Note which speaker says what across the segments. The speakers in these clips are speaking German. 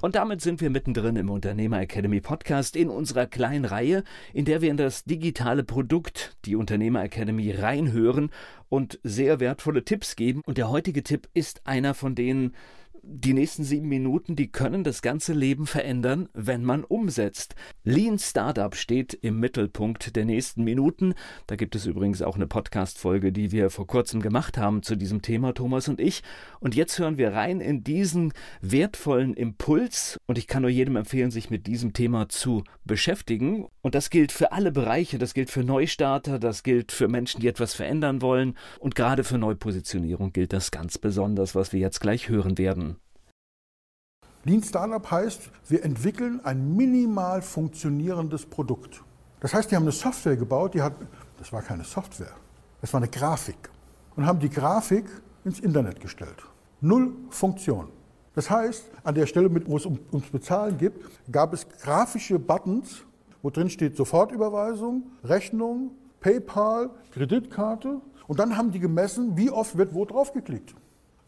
Speaker 1: Und damit sind wir mittendrin im Unternehmer Academy Podcast in unserer kleinen Reihe, in der wir in das digitale Produkt, die Unternehmer Academy, reinhören und sehr wertvolle Tipps geben. Und der heutige Tipp ist einer von denen, die nächsten sieben Minuten, die können das ganze Leben verändern, wenn man umsetzt. Lean Startup steht im Mittelpunkt der nächsten Minuten. Da gibt es übrigens auch eine Podcast-Folge, die wir vor kurzem gemacht haben zu diesem Thema, Thomas und ich. Und jetzt hören wir rein in diesen wertvollen Impuls. Und ich kann nur jedem empfehlen, sich mit diesem Thema zu beschäftigen. Und das gilt für alle Bereiche. Das gilt für Neustarter, das gilt für Menschen, die etwas verändern wollen. Und gerade für Neupositionierung gilt das ganz besonders, was wir jetzt gleich hören werden.
Speaker 2: Lean Startup heißt, wir entwickeln ein minimal funktionierendes Produkt. Das heißt, die haben eine Software gebaut, die hat, das war keine Software, das war eine Grafik. Und haben die Grafik ins Internet gestellt. Null Funktion. Das heißt, an der Stelle, wo es um, ums Bezahlen geht, gab es grafische Buttons, wo drin steht Sofortüberweisung, Rechnung, PayPal, Kreditkarte. Und dann haben die gemessen, wie oft wird wo draufgeklickt.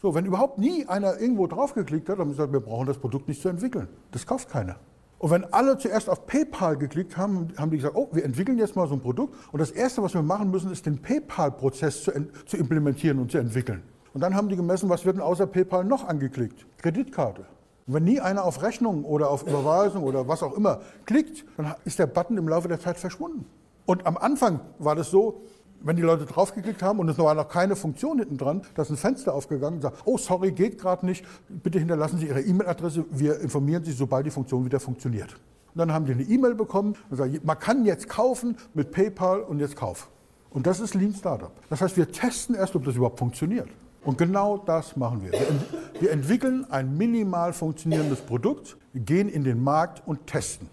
Speaker 2: So, wenn überhaupt nie einer irgendwo draufgeklickt hat, dann haben sie gesagt, wir brauchen das Produkt nicht zu entwickeln. Das kauft keiner. Und wenn alle zuerst auf PayPal geklickt haben, haben die gesagt, oh, wir entwickeln jetzt mal so ein Produkt. Und das Erste, was wir machen müssen, ist den PayPal-Prozess zu, zu, implementieren und zu entwickeln. Und dann haben die gemessen, was wird denn außer PayPal noch angeklickt? Kreditkarte. Und wenn nie einer auf Rechnung oder auf Überweisung oder was auch immer klickt, dann ist der Button im Laufe der Zeit verschwunden. Und am Anfang war das so, wenn die Leute draufgeklickt haben und es war noch keine Funktion hinten dran, da ist ein Fenster aufgegangen und sagt, oh sorry, geht gerade nicht, bitte hinterlassen Sie Ihre E-Mail-Adresse, wir informieren Sie, sobald die Funktion wieder funktioniert. Und dann haben die eine E-Mail bekommen und sagen, man kann jetzt kaufen mit PayPal und jetzt kauf. Und das ist Lean Startup. Das heißt, wir testen erst, ob das überhaupt funktioniert. Und genau das machen wir. Wir, ent wir entwickeln ein minimal funktionierendes Produkt, gehen in den Markt und testen.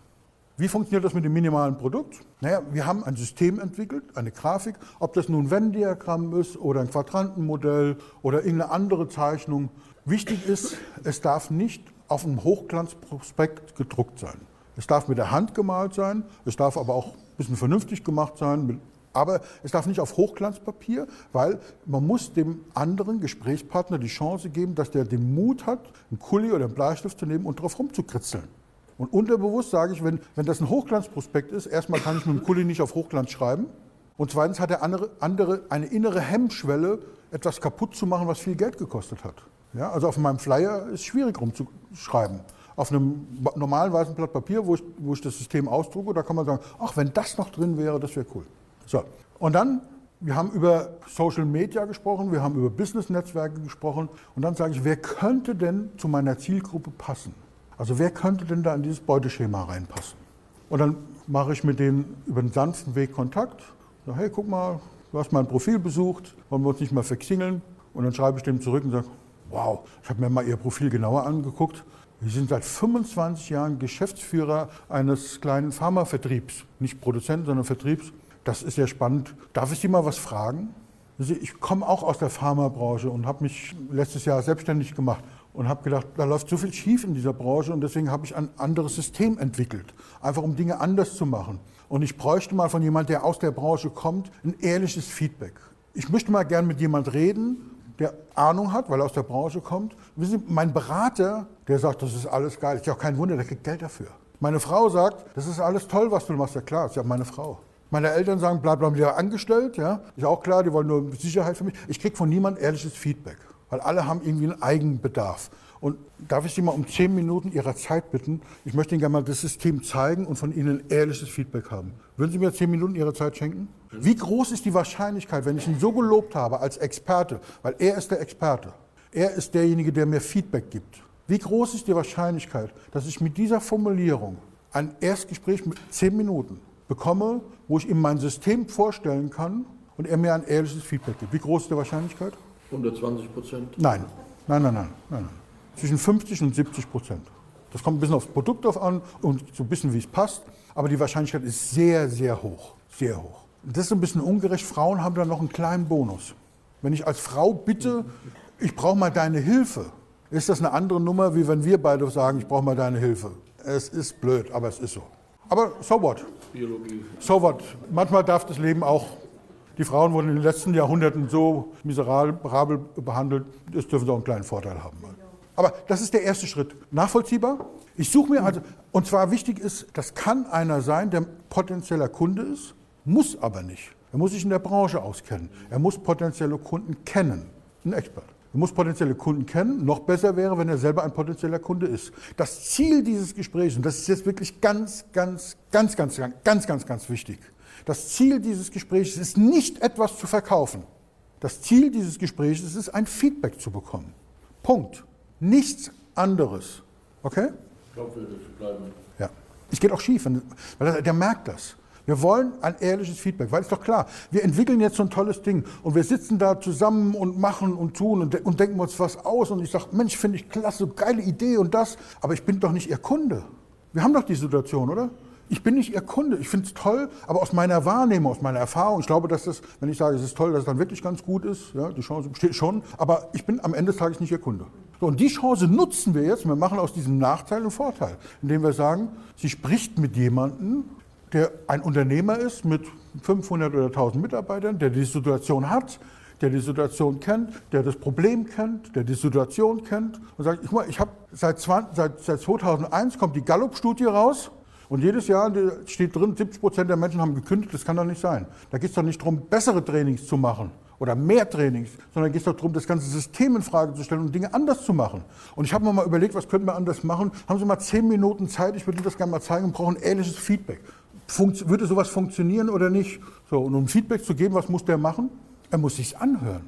Speaker 2: Wie funktioniert das mit dem minimalen Produkt? Naja, wir haben ein System entwickelt, eine Grafik, ob das nun ein Venn-Diagramm ist oder ein Quadrantenmodell oder irgendeine andere Zeichnung. Wichtig ist, es darf nicht auf einem Hochglanzprospekt gedruckt sein. Es darf mit der Hand gemalt sein, es darf aber auch ein bisschen vernünftig gemacht sein, aber es darf nicht auf Hochglanzpapier, weil man muss dem anderen Gesprächspartner die Chance geben, dass der den Mut hat, einen Kuli oder einen Bleistift zu nehmen und drauf rumzukritzeln. Und unterbewusst sage ich, wenn, wenn das ein Hochglanzprospekt ist, erstmal kann ich mit dem Kuli nicht auf Hochglanz schreiben. Und zweitens hat der andere, andere eine innere Hemmschwelle, etwas kaputt zu machen, was viel Geld gekostet hat. Ja, also auf meinem Flyer ist schwierig rumzuschreiben. Auf einem normalen weißen Blatt Papier, wo ich, wo ich das System ausdrucke, da kann man sagen, ach, wenn das noch drin wäre, das wäre cool. So, und dann, wir haben über Social Media gesprochen, wir haben über Business-Netzwerke gesprochen. Und dann sage ich, wer könnte denn zu meiner Zielgruppe passen? Also wer könnte denn da in dieses Beuteschema reinpassen? Und dann mache ich mit denen über einen sanften Weg Kontakt. Sage, hey, guck mal, du hast mein Profil besucht, wollen wir uns nicht mal verksingeln? Und dann schreibe ich dem zurück und sage, wow, ich habe mir mal Ihr Profil genauer angeguckt. Sie sind seit 25 Jahren Geschäftsführer eines kleinen Pharmavertriebs. Nicht Produzent, sondern Vertriebs. Das ist sehr spannend. Darf ich Sie mal was fragen? Ich komme auch aus der Pharmabranche und habe mich letztes Jahr selbstständig gemacht und habe gedacht, da läuft so viel schief in dieser Branche und deswegen habe ich ein anderes System entwickelt, einfach um Dinge anders zu machen. Und ich bräuchte mal von jemand, der aus der Branche kommt, ein ehrliches Feedback. Ich möchte mal gern mit jemand reden, der Ahnung hat, weil er aus der Branche kommt. Wissen Sie, mein Berater, der sagt, das ist alles geil. Ist ja auch kein Wunder, der kriegt Geld dafür. Meine Frau sagt, das ist alles toll, was du machst. Ja klar, ist ja meine Frau. Meine Eltern sagen, bleib, bleib lieber angestellt. Ja, ist auch klar, die wollen nur Sicherheit für mich. Ich kriege von niemandem ehrliches Feedback weil alle haben irgendwie einen Eigenbedarf. Und darf ich Sie mal um zehn Minuten Ihrer Zeit bitten? Ich möchte Ihnen gerne mal das System zeigen und von Ihnen ehrliches Feedback haben. Würden Sie mir zehn Minuten Ihrer Zeit schenken? Wie groß ist die Wahrscheinlichkeit, wenn ich ihn so gelobt habe als Experte, weil er ist der Experte, er ist derjenige, der mir Feedback gibt. Wie groß ist die Wahrscheinlichkeit, dass ich mit dieser Formulierung ein Erstgespräch mit zehn Minuten bekomme, wo ich ihm mein System vorstellen kann und er mir ein ehrliches Feedback gibt. Wie groß ist die Wahrscheinlichkeit?
Speaker 3: 120 Prozent?
Speaker 2: Nein. Nein, nein, nein, nein, nein. Zwischen 50 und 70 Prozent. Das kommt ein bisschen aufs Produkt drauf an und so ein bisschen, wie es passt. Aber die Wahrscheinlichkeit ist sehr, sehr hoch. Sehr hoch. Das ist ein bisschen ungerecht. Frauen haben da noch einen kleinen Bonus. Wenn ich als Frau bitte, ich brauche mal deine Hilfe, ist das eine andere Nummer, wie wenn wir beide sagen, ich brauche mal deine Hilfe. Es ist blöd, aber es ist so. Aber so what? Biologie. So what? Manchmal darf das Leben auch. Die Frauen wurden in den letzten Jahrhunderten so miserabel behandelt, das dürfen sie auch einen kleinen Vorteil haben. Aber das ist der erste Schritt. Nachvollziehbar? Ich suche mir also, und zwar wichtig ist, das kann einer sein, der potenzieller Kunde ist, muss aber nicht. Er muss sich in der Branche auskennen. Er muss potenzielle Kunden kennen. Ein Expert. Er muss potenzielle Kunden kennen. Noch besser wäre, wenn er selber ein potenzieller Kunde ist. Das Ziel dieses Gesprächs, und das ist jetzt wirklich ganz, ganz, ganz, ganz, ganz, ganz, ganz, ganz wichtig. Das Ziel dieses Gesprächs ist nicht etwas zu verkaufen. Das Ziel dieses Gesprächs ist ein Feedback zu bekommen. Punkt. Nichts anderes. Okay?
Speaker 3: Glaubwürdig bleiben.
Speaker 2: Ja. Es geht auch schief, weil der merkt das. Wir wollen ein ehrliches Feedback, weil es doch klar, wir entwickeln jetzt so ein tolles Ding und wir sitzen da zusammen und machen und tun und, und denken uns was aus und ich sage, Mensch, finde ich klasse, geile Idee und das, aber ich bin doch nicht Ihr Kunde. Wir haben doch die Situation, oder? Ich bin nicht Ihr Kunde. Ich finde es toll, aber aus meiner Wahrnehmung, aus meiner Erfahrung, ich glaube, dass das, wenn ich sage, es ist toll, dass es dann wirklich ganz gut ist, ja, die Chance besteht schon, aber ich bin am Ende des Tages nicht Ihr Kunde. So, und die Chance nutzen wir jetzt, wir machen aus diesem Nachteil einen Vorteil, indem wir sagen, sie spricht mit jemandem, der ein Unternehmer ist mit 500 oder 1000 Mitarbeitern, der die Situation hat, der die Situation kennt, der das Problem kennt, der die Situation kennt und sagt, ich, ich habe seit, seit, seit 2001 kommt die Gallup-Studie raus und jedes Jahr steht drin, 70 Prozent der Menschen haben gekündigt, das kann doch nicht sein. Da geht es doch nicht darum, bessere Trainings zu machen oder mehr Trainings, sondern geht es doch darum, das ganze System in Frage zu stellen und Dinge anders zu machen. Und ich habe mir mal überlegt, was könnten wir anders machen. Haben Sie mal zehn Minuten Zeit, ich würde Ihnen das gerne mal zeigen und brauche ein ähnliches Feedback würde sowas funktionieren oder nicht? So, und um Feedback zu geben, was muss der machen? Er muss sich anhören.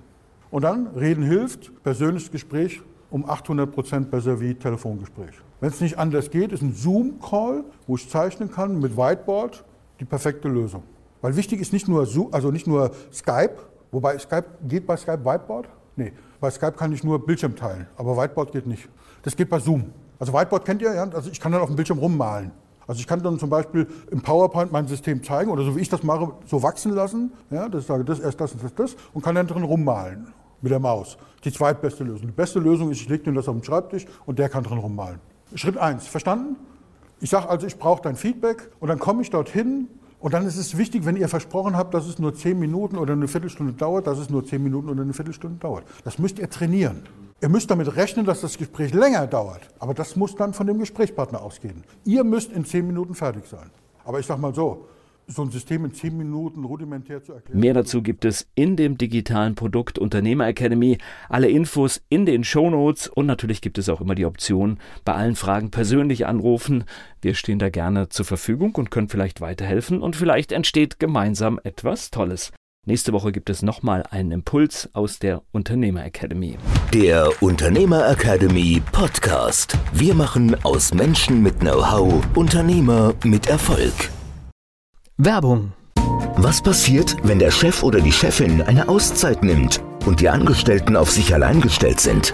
Speaker 2: Und dann reden hilft, persönliches Gespräch um 800 Prozent besser wie Telefongespräch. Wenn es nicht anders geht, ist ein Zoom-Call, wo ich zeichnen kann mit Whiteboard, die perfekte Lösung. Weil wichtig ist nicht nur, Zoom, also nicht nur Skype, wobei Skype geht bei Skype Whiteboard? Nee, bei Skype kann ich nur Bildschirm teilen, aber Whiteboard geht nicht. Das geht bei Zoom. Also Whiteboard kennt ihr ja, also ich kann dann auf dem Bildschirm rummalen. Also ich kann dann zum Beispiel im PowerPoint mein System zeigen oder so wie ich das mache, so wachsen lassen. Ja, das sage das erst das und das, das und kann dann drin rummalen mit der Maus. Die zweitbeste Lösung. Die beste Lösung ist, ich lege dir das auf den Schreibtisch und der kann drin rummalen. Schritt 1, verstanden? Ich sage also, ich brauche dein Feedback und dann komme ich dorthin und dann ist es wichtig, wenn ihr versprochen habt, dass es nur 10 Minuten oder eine Viertelstunde dauert, dass es nur 10 Minuten oder eine Viertelstunde dauert. Das müsst ihr trainieren. Ihr müsst damit rechnen, dass das Gespräch länger dauert. Aber das muss dann von dem Gesprächspartner ausgehen. Ihr müsst in zehn Minuten fertig sein. Aber ich sage mal so, so ein System in zehn Minuten rudimentär zu erklären.
Speaker 1: Mehr dazu gibt es in dem digitalen Produkt Unternehmer Academy. Alle Infos in den Shownotes und natürlich gibt es auch immer die Option, bei allen Fragen persönlich anrufen. Wir stehen da gerne zur Verfügung und können vielleicht weiterhelfen und vielleicht entsteht gemeinsam etwas Tolles. Nächste Woche gibt es nochmal einen Impuls aus der Unternehmer Academy.
Speaker 4: Der Unternehmer Academy Podcast. Wir machen aus Menschen mit Know-how Unternehmer mit Erfolg.
Speaker 1: Werbung.
Speaker 4: Was passiert, wenn der Chef oder die Chefin eine Auszeit nimmt? und die Angestellten auf sich allein gestellt sind.